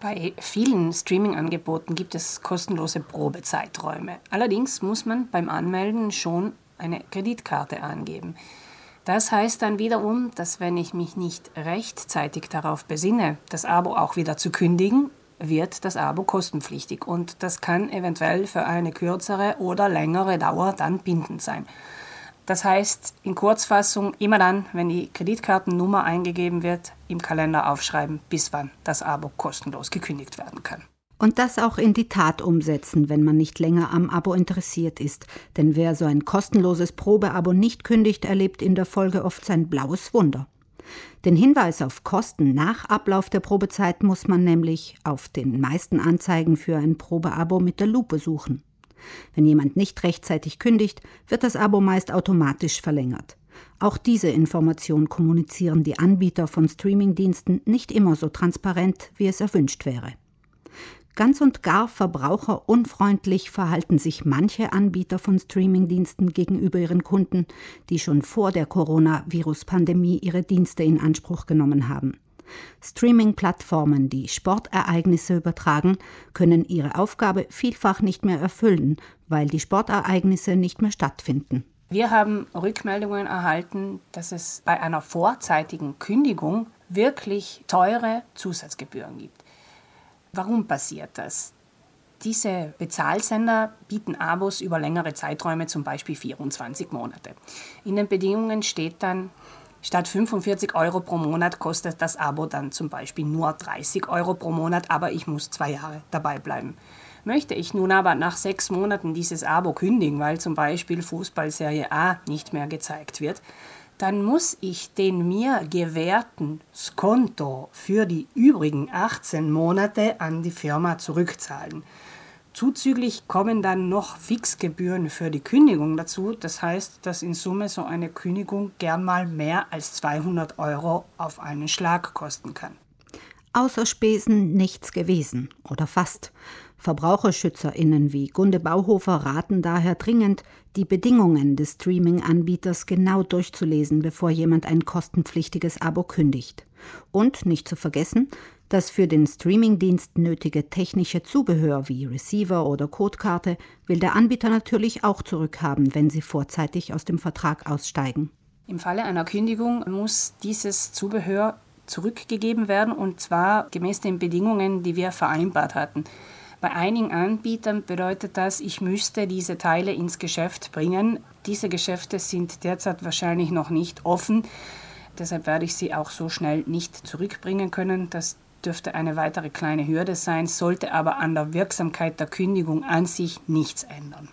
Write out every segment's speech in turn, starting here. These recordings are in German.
Bei vielen Streaming-Angeboten gibt es kostenlose Probezeiträume. Allerdings muss man beim Anmelden schon eine Kreditkarte angeben. Das heißt dann wiederum, dass wenn ich mich nicht rechtzeitig darauf besinne, das Abo auch wieder zu kündigen, wird das Abo kostenpflichtig und das kann eventuell für eine kürzere oder längere Dauer dann bindend sein. Das heißt, in Kurzfassung, immer dann, wenn die Kreditkartennummer eingegeben wird, im Kalender aufschreiben, bis wann das Abo kostenlos gekündigt werden kann. Und das auch in die Tat umsetzen, wenn man nicht länger am Abo interessiert ist. Denn wer so ein kostenloses Probeabo nicht kündigt, erlebt in der Folge oft sein blaues Wunder. Den Hinweis auf Kosten nach Ablauf der Probezeit muss man nämlich auf den meisten Anzeigen für ein Probeabo mit der Lupe suchen. Wenn jemand nicht rechtzeitig kündigt, wird das Abo meist automatisch verlängert. Auch diese Information kommunizieren die Anbieter von Streamingdiensten nicht immer so transparent, wie es erwünscht wäre. Ganz und gar verbraucherunfreundlich verhalten sich manche Anbieter von Streamingdiensten gegenüber ihren Kunden, die schon vor der Coronavirus-Pandemie ihre Dienste in Anspruch genommen haben. Streaming-Plattformen, die Sportereignisse übertragen, können ihre Aufgabe vielfach nicht mehr erfüllen, weil die Sportereignisse nicht mehr stattfinden. Wir haben Rückmeldungen erhalten, dass es bei einer vorzeitigen Kündigung wirklich teure Zusatzgebühren gibt. Warum passiert das? Diese Bezahlsender bieten Abos über längere Zeiträume, zum Beispiel 24 Monate. In den Bedingungen steht dann, Statt 45 Euro pro Monat kostet das Abo dann zum Beispiel nur 30 Euro pro Monat, aber ich muss zwei Jahre dabei bleiben. Möchte ich nun aber nach sechs Monaten dieses Abo kündigen, weil zum Beispiel Fußballserie A nicht mehr gezeigt wird, dann muss ich den mir gewährten Skonto für die übrigen 18 Monate an die Firma zurückzahlen. Zuzüglich kommen dann noch Fixgebühren für die Kündigung dazu. Das heißt, dass in Summe so eine Kündigung gern mal mehr als 200 Euro auf einen Schlag kosten kann. Außer Spesen nichts gewesen oder fast. VerbraucherschützerInnen wie Gunde Bauhofer raten daher dringend, die Bedingungen des Streaming-Anbieters genau durchzulesen, bevor jemand ein kostenpflichtiges Abo kündigt. Und nicht zu vergessen, das für den Streamingdienst nötige technische Zubehör wie Receiver oder Codekarte will der Anbieter natürlich auch zurückhaben, wenn sie vorzeitig aus dem Vertrag aussteigen. Im Falle einer Kündigung muss dieses Zubehör zurückgegeben werden und zwar gemäß den Bedingungen, die wir vereinbart hatten. Bei einigen Anbietern bedeutet das, ich müsste diese Teile ins Geschäft bringen. Diese Geschäfte sind derzeit wahrscheinlich noch nicht offen. Deshalb werde ich sie auch so schnell nicht zurückbringen können. Das dürfte eine weitere kleine Hürde sein, sollte aber an der Wirksamkeit der Kündigung an sich nichts ändern.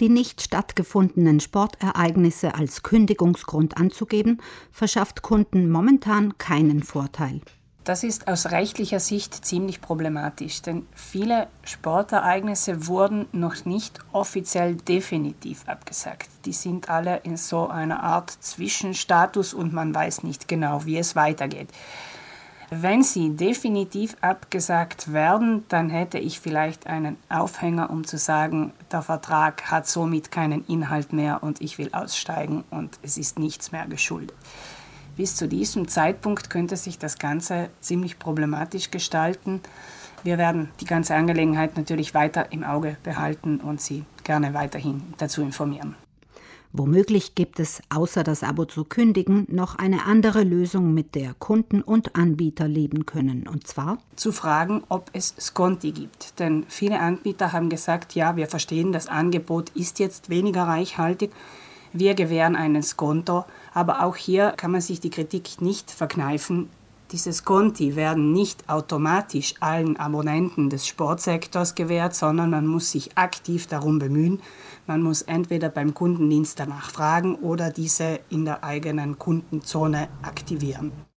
Die nicht stattgefundenen Sportereignisse als Kündigungsgrund anzugeben, verschafft Kunden momentan keinen Vorteil. Das ist aus rechtlicher Sicht ziemlich problematisch, denn viele Sportereignisse wurden noch nicht offiziell definitiv abgesagt. Die sind alle in so einer Art Zwischenstatus und man weiß nicht genau, wie es weitergeht. Wenn sie definitiv abgesagt werden, dann hätte ich vielleicht einen Aufhänger, um zu sagen, der Vertrag hat somit keinen Inhalt mehr und ich will aussteigen und es ist nichts mehr geschuldet. Bis zu diesem Zeitpunkt könnte sich das Ganze ziemlich problematisch gestalten. Wir werden die ganze Angelegenheit natürlich weiter im Auge behalten und Sie gerne weiterhin dazu informieren. Womöglich gibt es, außer das Abo zu kündigen, noch eine andere Lösung, mit der Kunden und Anbieter leben können. Und zwar zu fragen, ob es Sconti gibt. Denn viele Anbieter haben gesagt, ja, wir verstehen, das Angebot ist jetzt weniger reichhaltig. Wir gewähren einen Skonto. Aber auch hier kann man sich die Kritik nicht verkneifen. Diese Sconti werden nicht automatisch allen Abonnenten des Sportsektors gewährt, sondern man muss sich aktiv darum bemühen, man muss entweder beim Kundendienst danach fragen oder diese in der eigenen Kundenzone aktivieren.